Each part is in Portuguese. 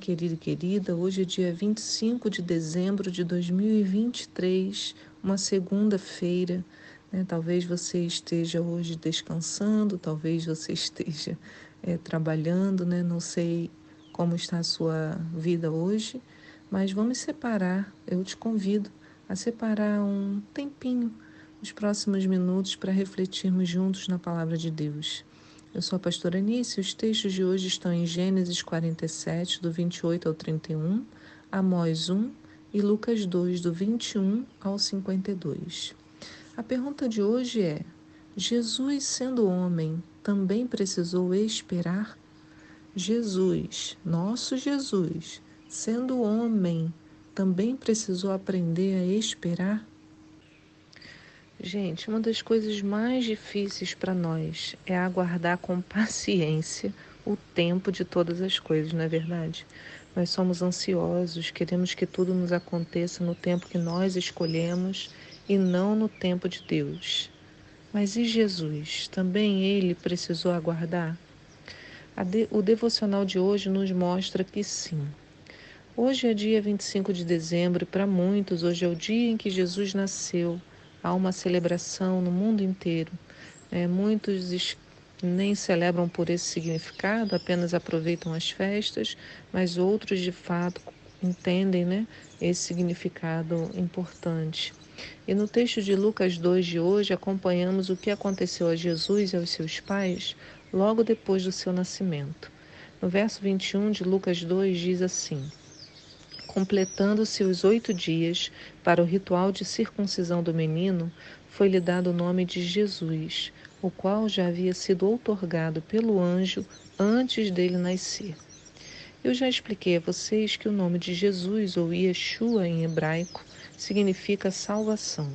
Querido e querida. Hoje é dia 25 de dezembro de 2023, uma segunda-feira. Né? Talvez você esteja hoje descansando, talvez você esteja é, trabalhando, né? não sei como está a sua vida hoje, mas vamos separar. Eu te convido a separar um tempinho, nos próximos minutos, para refletirmos juntos na palavra de Deus. Eu sou a pastora Anice e os textos de hoje estão em Gênesis 47, do 28 ao 31, Amós 1 e Lucas 2, do 21 ao 52. A pergunta de hoje é: Jesus, sendo homem, também precisou esperar? Jesus, nosso Jesus, sendo homem, também precisou aprender a esperar? Gente, uma das coisas mais difíceis para nós é aguardar com paciência o tempo de todas as coisas, não é verdade? Nós somos ansiosos, queremos que tudo nos aconteça no tempo que nós escolhemos e não no tempo de Deus. Mas e Jesus? Também ele precisou aguardar? O devocional de hoje nos mostra que sim. Hoje é dia 25 de dezembro e para muitos hoje é o dia em que Jesus nasceu há uma celebração no mundo inteiro. É, muitos nem celebram por esse significado, apenas aproveitam as festas, mas outros de fato entendem né, esse significado importante. E no texto de Lucas 2 de hoje, acompanhamos o que aconteceu a Jesus e aos seus pais logo depois do seu nascimento. No verso 21 de Lucas 2 diz assim: Completando-se os oito dias para o ritual de circuncisão do menino, foi-lhe dado o nome de Jesus, o qual já havia sido outorgado pelo anjo antes dele nascer. Eu já expliquei a vocês que o nome de Jesus, ou Yeshua em hebraico, significa salvação.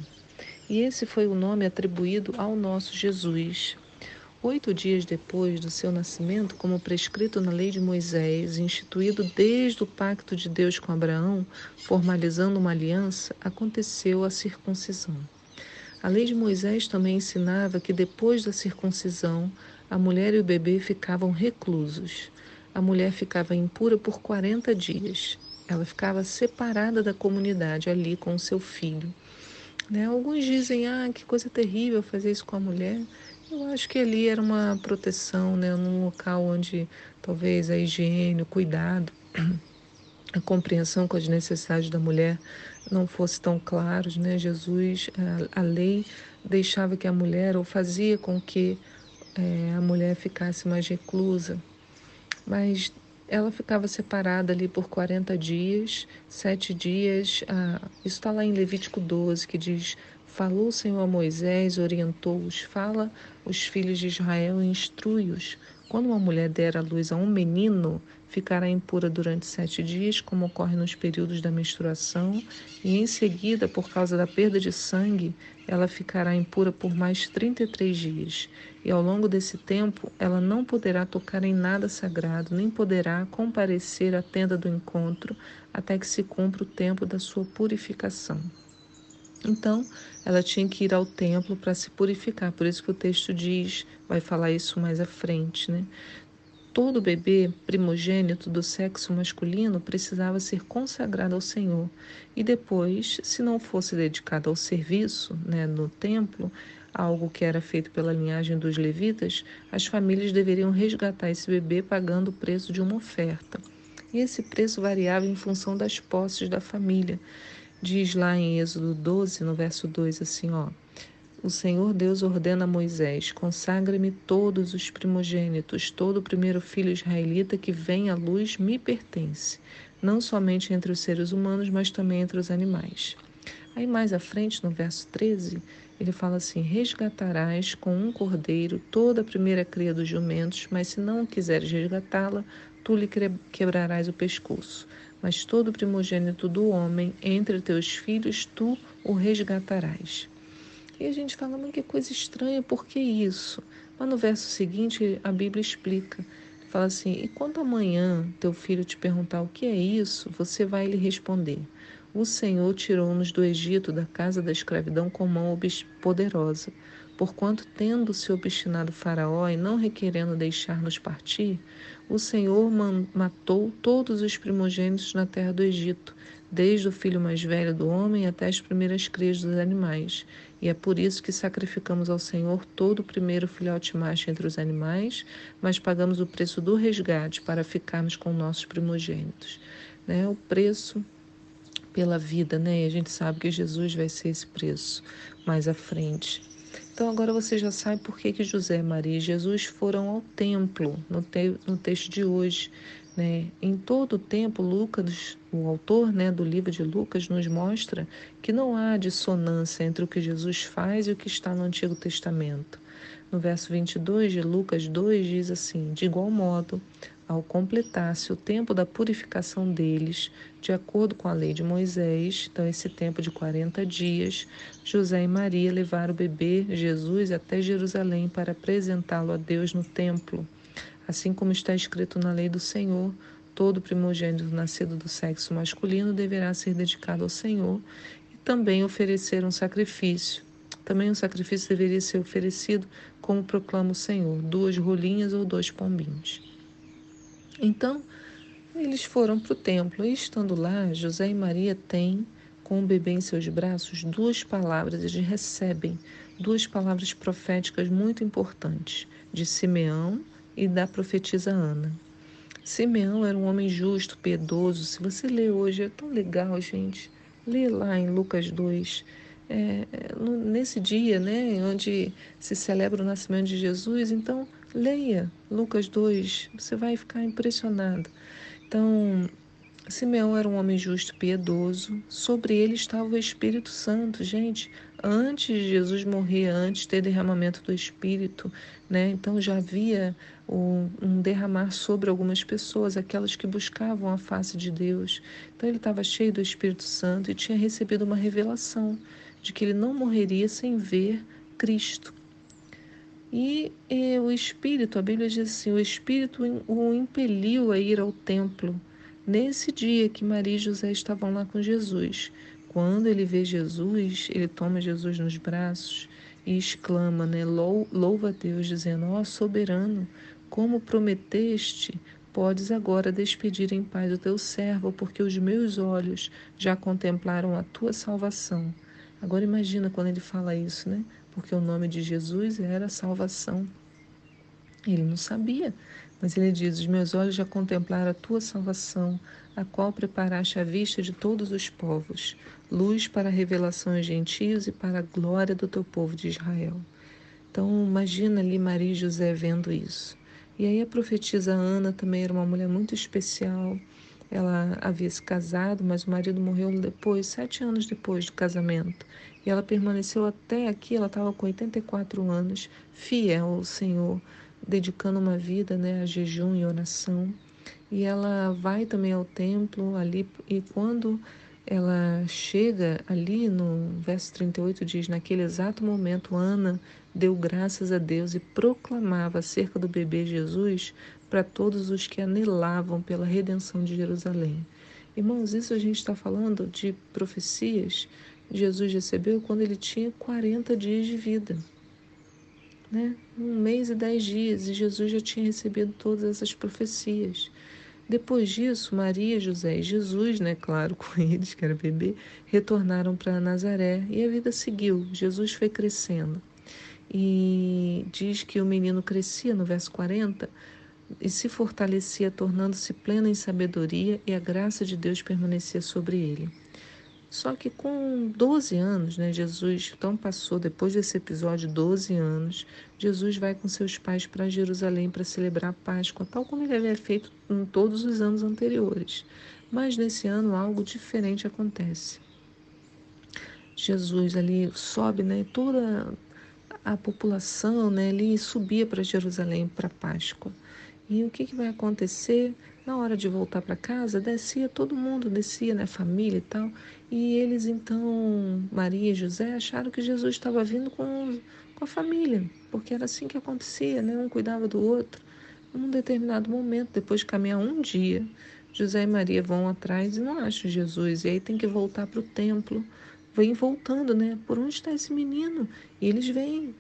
E esse foi o nome atribuído ao nosso Jesus, Oito dias depois do seu nascimento, como prescrito na lei de Moisés, instituído desde o pacto de Deus com Abraão, formalizando uma aliança, aconteceu a circuncisão. A lei de Moisés também ensinava que depois da circuncisão, a mulher e o bebê ficavam reclusos. A mulher ficava impura por 40 dias. Ela ficava separada da comunidade ali com o seu filho. Né? Alguns dizem, ah, que coisa terrível fazer isso com a mulher. Eu acho que ali era uma proteção, né, num local onde talvez a higiene, o cuidado, a compreensão com as necessidades da mulher não fosse tão claros, né? Jesus, a, a lei deixava que a mulher ou fazia com que é, a mulher ficasse mais reclusa, mas ela ficava separada ali por 40 dias, sete dias. Ah, isso está lá em Levítico 12, que diz: Falou o Senhor a Moisés, orientou-os, fala os filhos de Israel e instrui-os. Quando uma mulher der à luz a um menino, ficará impura durante sete dias, como ocorre nos períodos da menstruação, e em seguida, por causa da perda de sangue, ela ficará impura por mais 33 dias. E ao longo desse tempo, ela não poderá tocar em nada sagrado, nem poderá comparecer à tenda do encontro, até que se cumpra o tempo da sua purificação. Então, ela tinha que ir ao templo para se purificar. Por isso que o texto diz, vai falar isso mais à frente, né? Todo bebê primogênito do sexo masculino precisava ser consagrado ao Senhor. E depois, se não fosse dedicado ao serviço né, no templo, algo que era feito pela linhagem dos levitas, as famílias deveriam resgatar esse bebê pagando o preço de uma oferta. E esse preço variava em função das posses da família. Diz lá em Êxodo 12, no verso 2, assim, ó. O Senhor Deus ordena a Moisés: Consagre-me todos os primogênitos, todo o primeiro filho israelita que vem à luz me pertence, não somente entre os seres humanos, mas também entre os animais. Aí mais à frente, no verso 13, ele fala assim: Resgatarás com um cordeiro toda a primeira cria dos jumentos, mas se não quiseres resgatá-la, tu lhe quebrarás o pescoço mas todo primogênito do homem entre teus filhos tu o resgatarás. E a gente fala, mas que coisa estranha, por que isso? Mas no verso seguinte a Bíblia explica. Fala assim: E quando amanhã teu filho te perguntar o que é isso, você vai lhe responder: O Senhor tirou-nos do Egito, da casa da escravidão, com mão poderosa. Porquanto, tendo-se obstinado Faraó e não requerendo deixar-nos partir, o Senhor matou todos os primogênitos na terra do Egito, desde o filho mais velho do homem até as primeiras crias dos animais. E é por isso que sacrificamos ao Senhor todo o primeiro filhote macho entre os animais, mas pagamos o preço do resgate para ficarmos com nossos primogênitos. Né? O preço pela vida, né? E a gente sabe que Jesus vai ser esse preço mais à frente. Então agora você já sabe por que, que José, Maria e Jesus foram ao templo no, te, no texto de hoje. Né? Em todo o tempo, Lucas, o autor né, do livro de Lucas, nos mostra que não há dissonância entre o que Jesus faz e o que está no Antigo Testamento. No verso 22 de Lucas 2 diz assim: De igual modo, ao completar-se o tempo da purificação deles, de acordo com a lei de Moisés, então esse tempo de 40 dias, José e Maria levaram o bebê Jesus até Jerusalém para apresentá-lo a Deus no templo. Assim como está escrito na lei do Senhor, todo primogênito nascido do sexo masculino deverá ser dedicado ao Senhor e também oferecer um sacrifício. Também um sacrifício deveria ser oferecido, como proclama o Senhor, duas rolinhas ou dois pombinhos. Então, eles foram para o templo e, estando lá, José e Maria têm, com o bebê em seus braços, duas palavras, eles recebem duas palavras proféticas muito importantes, de Simeão e da profetisa Ana. Simeão era um homem justo, piedoso. Se você lê hoje, é tão legal, gente. Lê lá em Lucas 2. É, nesse dia, né, onde se celebra o nascimento de Jesus, então Leia Lucas 2, você vai ficar impressionado. Então, Simeão era um homem justo, piedoso. Sobre ele estava o Espírito Santo, gente. Antes de Jesus morrer, antes de ter derramamento do Espírito, né? Então já havia um, derramar sobre algumas pessoas, aquelas que buscavam a face de Deus. Então ele estava cheio do Espírito Santo e tinha recebido uma revelação de que ele não morreria sem ver Cristo. E, o Espírito, a Bíblia diz assim: o Espírito o impeliu a ir ao templo nesse dia que Maria e José estavam lá com Jesus. Quando ele vê Jesus, ele toma Jesus nos braços e exclama, né? Louva a Deus, dizendo: Ó oh, soberano, como prometeste, podes agora despedir em paz o teu servo, porque os meus olhos já contemplaram a tua salvação. Agora imagina quando ele fala isso, né? Porque o nome de Jesus era salvação. Ele não sabia, mas ele diz: Os meus olhos já contemplaram a tua salvação, a qual preparaste à vista de todos os povos, luz para a revelação aos gentios e para a glória do teu povo de Israel. Então, imagina ali Maria e José vendo isso. E aí a profetisa Ana também era uma mulher muito especial. Ela havia se casado, mas o marido morreu depois, sete anos depois do casamento. E ela permaneceu até aqui, ela estava com 84 anos, fiel ao Senhor, dedicando uma vida né, a jejum e oração. E ela vai também ao templo ali, e quando ela chega ali no verso 38 diz: Naquele exato momento, Ana deu graças a Deus e proclamava acerca do bebê Jesus para todos os que anelavam pela redenção de Jerusalém. Irmãos, isso a gente está falando de profecias Jesus recebeu quando ele tinha 40 dias de vida. Né? Um mês e dez dias, e Jesus já tinha recebido todas essas profecias. Depois disso, Maria, José e Jesus, né, claro, com eles, que era bebê, retornaram para Nazaré e a vida seguiu. Jesus foi crescendo. E diz que o menino crescia, no verso 40, e se fortalecia, tornando-se pleno em sabedoria, e a graça de Deus permanecia sobre ele. Só que com 12 anos, né, Jesus então passou, depois desse episódio, 12 anos, Jesus vai com seus pais para Jerusalém para celebrar a Páscoa, tal como ele havia feito em todos os anos anteriores. Mas nesse ano algo diferente acontece. Jesus ali sobe, né, toda a população, né, ali subia para Jerusalém para a Páscoa. E o que, que vai acontecer? Na hora de voltar para casa, descia todo mundo, descia, né, família e tal. E eles então, Maria e José, acharam que Jesus estava vindo com, com a família, porque era assim que acontecia, né? Um cuidava do outro. Num determinado momento, depois de caminhar um dia, José e Maria vão atrás e não acham Jesus. E aí tem que voltar para o templo. Vem voltando, né? Por onde está esse menino? E eles vêm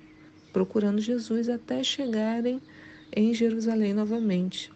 procurando Jesus até chegarem em Jerusalém novamente.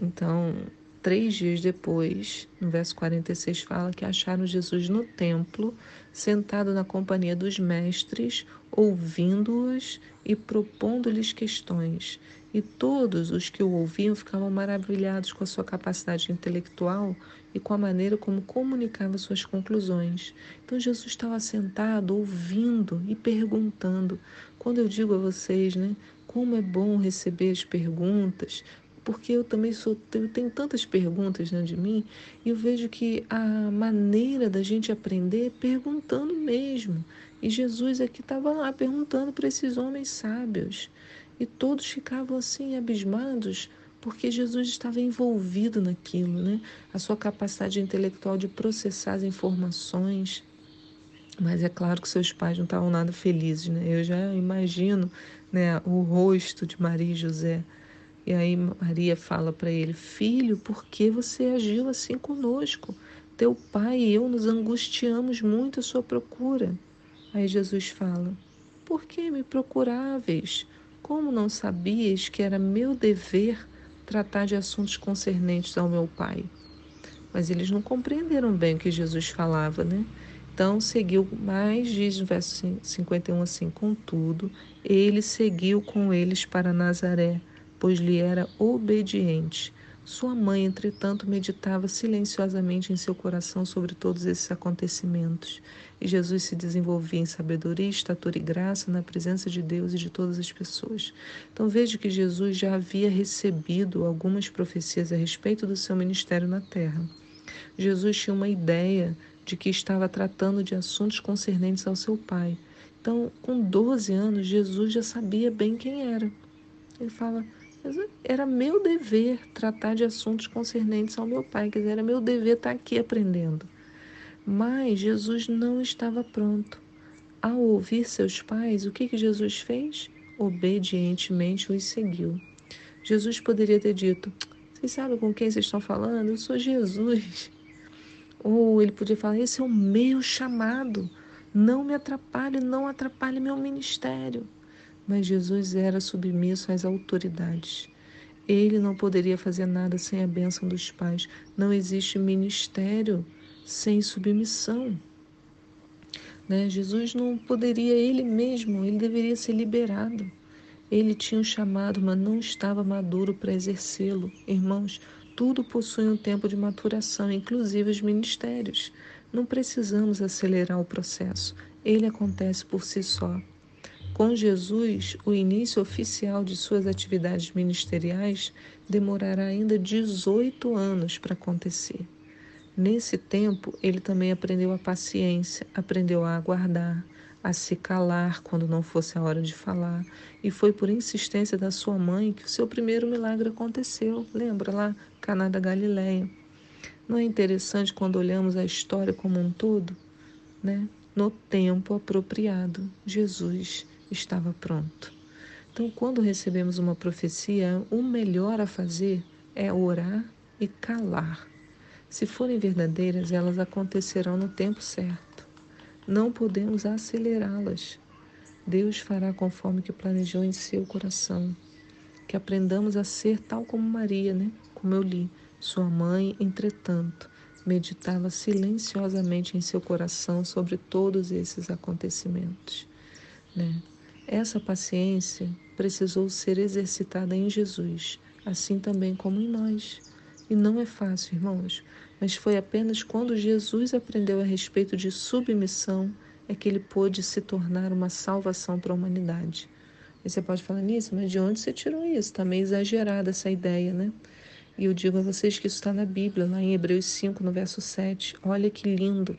Então, três dias depois, no verso 46, fala que acharam Jesus no templo, sentado na companhia dos mestres, ouvindo-os e propondo-lhes questões. E todos os que o ouviam ficavam maravilhados com a sua capacidade intelectual e com a maneira como comunicava suas conclusões. Então Jesus estava sentado, ouvindo e perguntando. Quando eu digo a vocês, né, como é bom receber as perguntas, porque eu também sou, eu tenho tantas perguntas dentro de mim, e eu vejo que a maneira da gente aprender é perguntando mesmo. E Jesus aqui estava lá perguntando para esses homens sábios. E todos ficavam assim abismados, porque Jesus estava envolvido naquilo, né? A sua capacidade intelectual de processar as informações. Mas é claro que seus pais não estavam nada felizes, né? Eu já imagino, né, o rosto de Maria e José. E aí Maria fala para ele: Filho, por que você agiu assim conosco? Teu pai e eu nos angustiamos muito à sua procura. Aí Jesus fala: Por que me procuráveis? Como não sabias que era meu dever tratar de assuntos concernentes ao meu Pai? Mas eles não compreenderam bem o que Jesus falava, né? Então seguiu mais, diz no verso 51 assim: Contudo, ele seguiu com eles para Nazaré, pois lhe era obediente. Sua mãe, entretanto, meditava silenciosamente em seu coração sobre todos esses acontecimentos. E Jesus se desenvolvia em sabedoria, estatura e graça na presença de Deus e de todas as pessoas. Então veja que Jesus já havia recebido algumas profecias a respeito do seu ministério na terra. Jesus tinha uma ideia de que estava tratando de assuntos concernentes ao seu pai. Então, com 12 anos, Jesus já sabia bem quem era. Ele fala: era meu dever tratar de assuntos concernentes ao meu pai, quer dizer, era meu dever estar aqui aprendendo. Mas Jesus não estava pronto. Ao ouvir seus pais, o que, que Jesus fez? Obedientemente os seguiu. Jesus poderia ter dito: Vocês sabem com quem vocês estão falando? Eu sou Jesus. Ou ele podia falar: Esse é o meu chamado. Não me atrapalhe, não atrapalhe meu ministério. Mas Jesus era submisso às autoridades. Ele não poderia fazer nada sem a bênção dos pais. Não existe ministério sem submissão. Né? Jesus não poderia ele mesmo, ele deveria ser liberado. Ele tinha um chamado, mas não estava maduro para exercê-lo. Irmãos, tudo possui um tempo de maturação, inclusive os ministérios. Não precisamos acelerar o processo, ele acontece por si só. Com Jesus, o início oficial de suas atividades ministeriais demorará ainda 18 anos para acontecer. Nesse tempo, ele também aprendeu a paciência, aprendeu a aguardar, a se calar quando não fosse a hora de falar, e foi por insistência da sua mãe que o seu primeiro milagre aconteceu. Lembra lá, Caná da Galileia? Não é interessante quando olhamos a história como um todo, né? No tempo apropriado, Jesus estava pronto. Então, quando recebemos uma profecia, o melhor a fazer é orar e calar. Se forem verdadeiras, elas acontecerão no tempo certo. Não podemos acelerá-las. Deus fará conforme que planejou em seu coração. Que aprendamos a ser tal como Maria, né? Como eu li. Sua mãe, entretanto, meditava silenciosamente em seu coração sobre todos esses acontecimentos, né? Essa paciência precisou ser exercitada em Jesus, assim também como em nós. E não é fácil, irmãos, mas foi apenas quando Jesus aprendeu a respeito de submissão é que ele pôde se tornar uma salvação para a humanidade. E você pode falar nisso, mas de onde você tirou isso? Está meio exagerada essa ideia, né? E eu digo a vocês que isso está na Bíblia, lá em Hebreus 5, no verso 7. Olha que lindo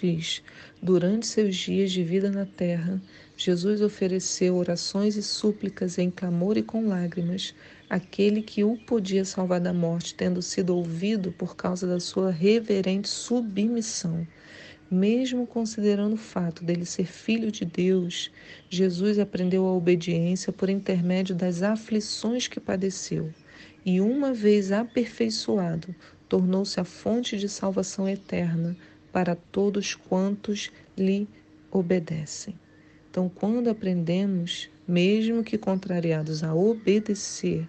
diz: Durante seus dias de vida na terra, Jesus ofereceu orações e súplicas em clamor e com lágrimas àquele que o podia salvar da morte, tendo sido ouvido por causa da sua reverente submissão. Mesmo considerando o fato dele ser filho de Deus, Jesus aprendeu a obediência por intermédio das aflições que padeceu. e, uma vez aperfeiçoado, tornou-se a fonte de salvação eterna para todos quantos lhe obedecem. Então, quando aprendemos, mesmo que contrariados a obedecer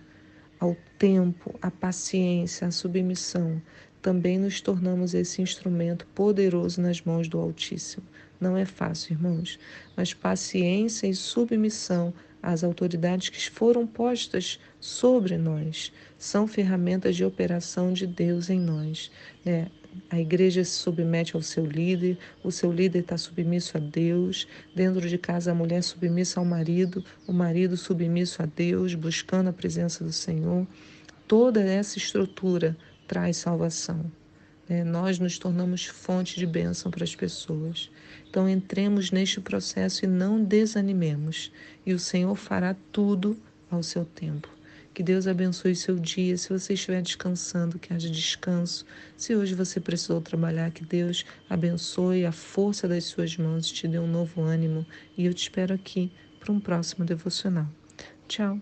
ao tempo, à paciência, à submissão, também nos tornamos esse instrumento poderoso nas mãos do Altíssimo. Não é fácil, irmãos, mas paciência e submissão às autoridades que foram postas sobre nós são ferramentas de operação de Deus em nós. Né? A igreja se submete ao seu líder, o seu líder está submisso a Deus. Dentro de casa, a mulher submissa ao marido, o marido submisso a Deus, buscando a presença do Senhor. Toda essa estrutura traz salvação. Né? Nós nos tornamos fonte de bênção para as pessoas. Então, entremos neste processo e não desanimemos, e o Senhor fará tudo ao seu tempo. Que Deus abençoe seu dia. Se você estiver descansando, que haja descanso. Se hoje você precisou trabalhar, que Deus abençoe a força das suas mãos, te dê um novo ânimo. E eu te espero aqui para um próximo devocional. Tchau.